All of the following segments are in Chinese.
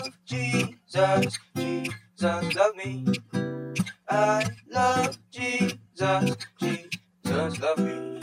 love Jesus, Jesus love me. I love Jesus, Jesus love me.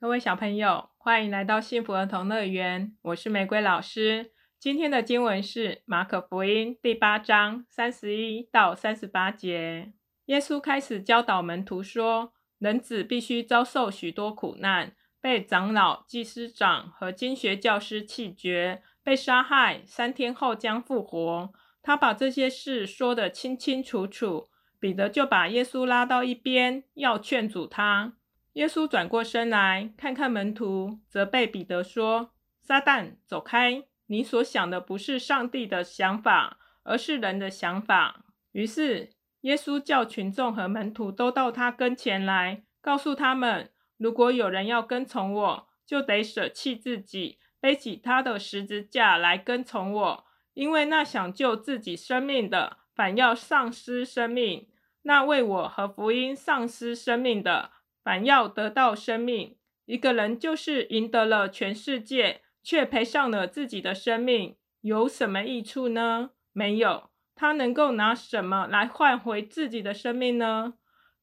各位小朋友，欢迎来到幸福儿童乐园，我是玫瑰老师。今天的经文是马可福音第八章三十一到三十八节。耶稣开始教导门徒说：“人子必须遭受许多苦难，被长老、祭司长和经学教师弃绝，被杀害，三天后将复活。”他把这些事说得清清楚楚。彼得就把耶稣拉到一边，要劝阻他。耶稣转过身来看看门徒，责备彼得说：“撒旦，走开！你所想的不是上帝的想法，而是人的想法。”于是耶稣叫群众和门徒都到他跟前来，告诉他们：“如果有人要跟从我，就得舍弃自己，背起他的十字架来跟从我。因为那想救自己生命的，反要丧失生命；那为我和福音丧失生命的，”反要得到生命。一个人就是赢得了全世界，却赔上了自己的生命，有什么益处呢？没有。他能够拿什么来换回自己的生命呢？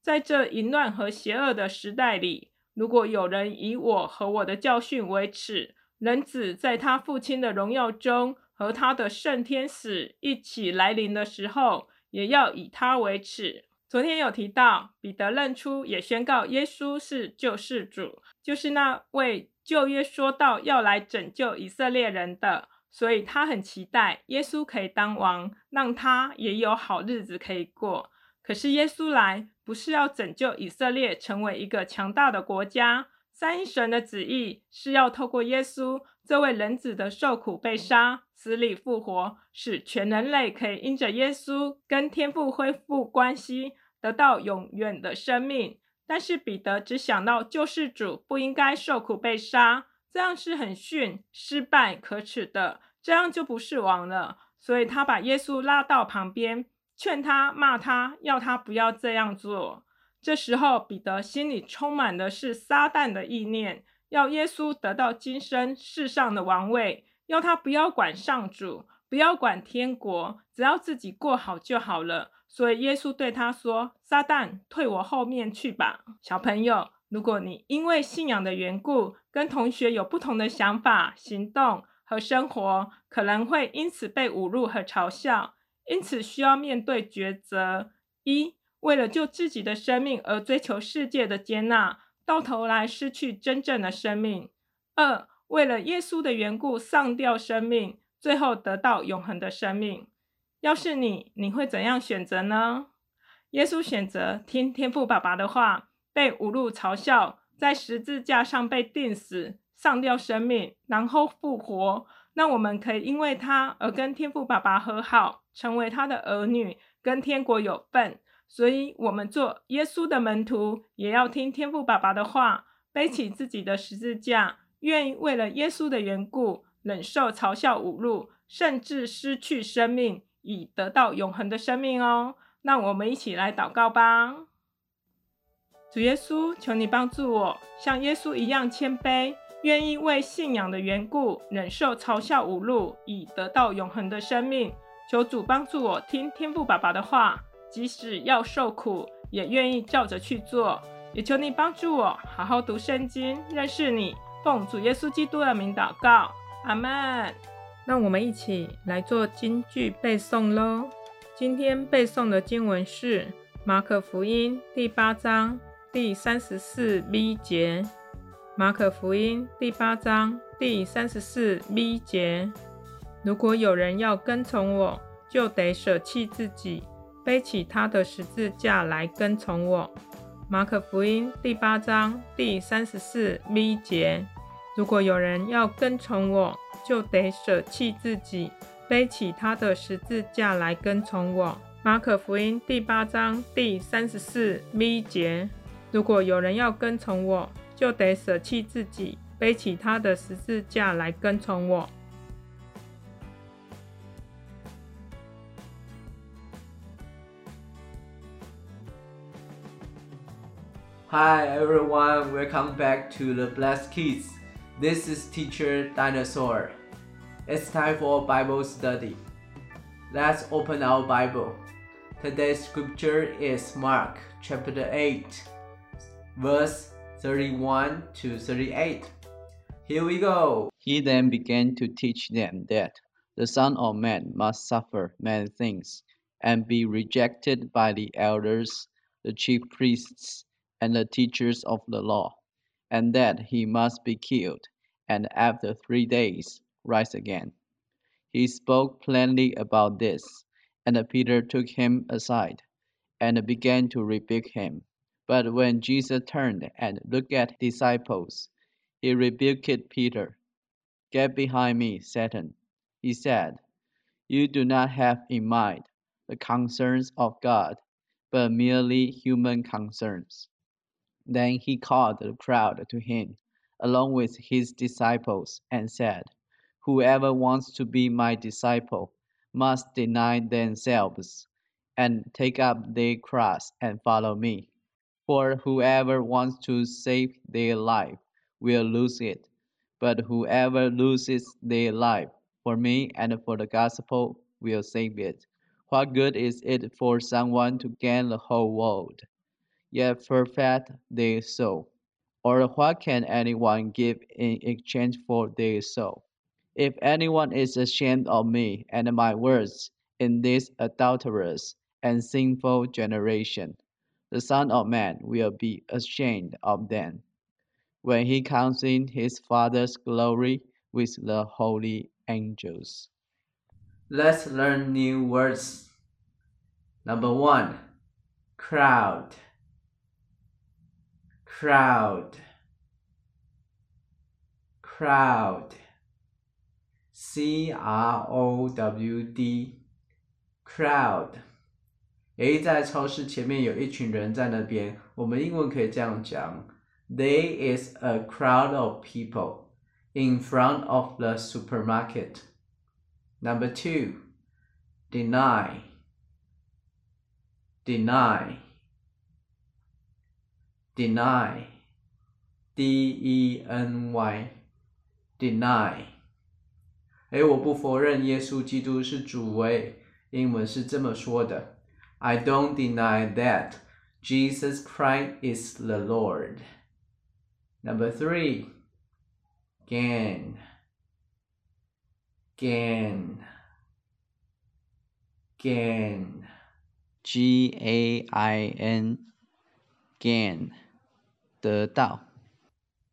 在这淫乱和邪恶的时代里，如果有人以我和我的教训为耻，人子在他父亲的荣耀中和他的圣天使一起来临的时候，也要以他为耻。昨天有提到，彼得认出也宣告耶稣是救世主，就是那位旧约说到要来拯救以色列人的，所以他很期待耶稣可以当王，让他也有好日子可以过。可是耶稣来不是要拯救以色列成为一个强大的国家，三一神的旨意是要透过耶稣这位人子的受苦、被杀、死里复活，使全人类可以因着耶稣跟天父恢复关系。得到永远的生命，但是彼得只想到救世主不应该受苦被杀，这样是很逊、失败、可耻的，这样就不是王了。所以他把耶稣拉到旁边，劝他、骂他，要他不要这样做。这时候，彼得心里充满的是撒旦的意念，要耶稣得到今生世上的王位，要他不要管上主，不要管天国，只要自己过好就好了。所以耶稣对他说：“撒旦，退我后面去吧。”小朋友，如果你因为信仰的缘故，跟同学有不同的想法、行动和生活，可能会因此被侮辱和嘲笑，因此需要面对抉择：一、为了救自己的生命而追求世界的接纳，到头来失去真正的生命；二、为了耶稣的缘故丧掉生命，最后得到永恒的生命。要是你，你会怎样选择呢？耶稣选择听天父爸爸的话，被侮辱嘲笑，在十字架上被钉死，上吊生命，然后复活。那我们可以因为他而跟天父爸爸和好，成为他的儿女，跟天国有份。所以，我们做耶稣的门徒，也要听天父爸爸的话，背起自己的十字架，愿意为了耶稣的缘故，忍受嘲笑、侮辱，甚至失去生命。以得到永恒的生命哦。那我们一起来祷告吧。主耶稣，求你帮助我，像耶稣一样谦卑，愿意为信仰的缘故忍受嘲笑侮辱，以得到永恒的生命。求主帮助我听天父爸爸的话，即使要受苦，也愿意照着去做。也求你帮助我好好读圣经，认识你。奉主耶稣基督的名祷告，阿门。让我们一起来做京剧背诵喽。今天背诵的经文是马可福音第八章第三十四 b 节。马可福音第八章第三十四 b 节。如果有人要跟从我，就得舍弃自己，背起他的十字架来跟从我。马可福音第八章第三十四 v 节。如果有人要跟从我，就得舍弃自己，背起他的十字架来跟从我。马可福音第八章第三十四 v 节。如果有人要跟从我，就得舍弃自己，背起他的十字架来跟从我。Hi everyone, welcome back to the Blessed Kids. This is Teacher Dinosaur. It's time for Bible study. Let's open our Bible. Today's scripture is Mark chapter 8, verse 31 to 38. Here we go. He then began to teach them that the Son of Man must suffer many things, and be rejected by the elders, the chief priests, and the teachers of the law, and that he must be killed, and after three days rise again. He spoke plainly about this, and Peter took him aside, and began to rebuke him. But when Jesus turned and looked at disciples, he rebuked Peter. Get behind me, Satan, he said. You do not have in mind the concerns of God, but merely human concerns. Then he called the crowd to him, along with his disciples, and said, Whoever wants to be my disciple must deny themselves and take up their cross and follow me. For whoever wants to save their life will lose it, but whoever loses their life for me and for the gospel will save it. What good is it for someone to gain the whole world, yet forfeit their soul? Or what can anyone give in exchange for their soul? If anyone is ashamed of me and my words in this adulterous and sinful generation, the Son of Man will be ashamed of them when he comes in his Father's glory with the holy angels. Let's learn new words. Number one, crowd Crowd. Crowd. C R O W D crowd。诶，在超市前面有一群人在那边，我们英文可以这样讲：There is a crowd of people in front of the supermarket. Number two, deny, deny, deny, D E N Y, deny. 哎，我不否认耶稣基督是主位，英文是这么说的：I don't deny that Jesus Christ is the Lord. Number three, gain, gain, gain, G A I N, gain， 得到。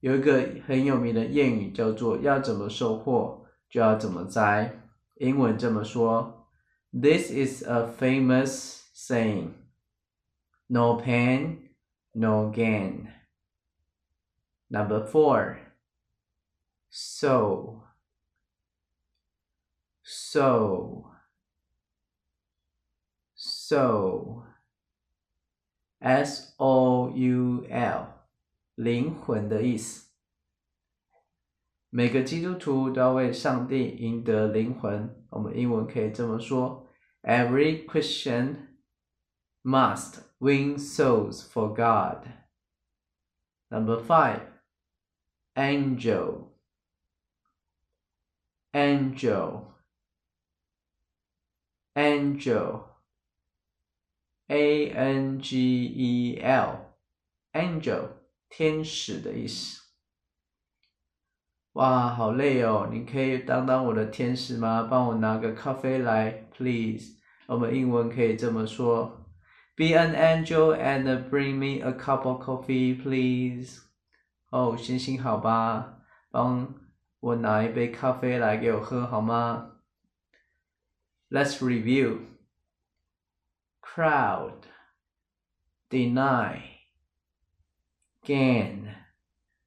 有一个很有名的谚语叫做“要怎么收获”。就要怎么摘。英文这么说：This is a famous saying. No pain, no gain. Number four. So. So. So. S O U L，灵魂的意思。每个基督徒都要为上帝赢得灵魂。我们英文可以这么说：Every Christian must win souls for God. Number five, angel, angel, angel, A N G E L, angel， 天使的意思。哇，好累哦！你可以当当我的天使吗？帮我拿个咖啡来，please。我们英文可以这么说：Be an angel and bring me a cup of coffee, please。哦，行行好吧，帮我拿一杯咖啡来给我喝好吗？Let's review. Crowd, deny, gain,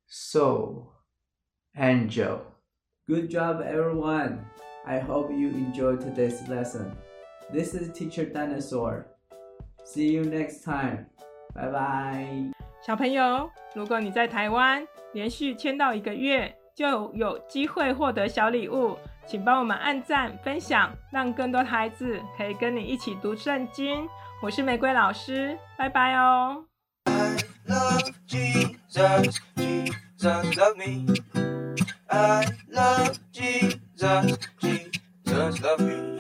soul. Angel. Good job, everyone. I hope you enjoyed today's lesson. This is Teacher Dinosaur. See you next time. Bye bye. 小朋友，如果你在台湾连续签到一个月，就有机会获得小礼物，请帮我们按赞、分享，让更多的孩子可以跟你一起读圣经。我是玫瑰老师，拜拜哦。Love Jesus, Jesus love me. I love Jesus, Jesus love me.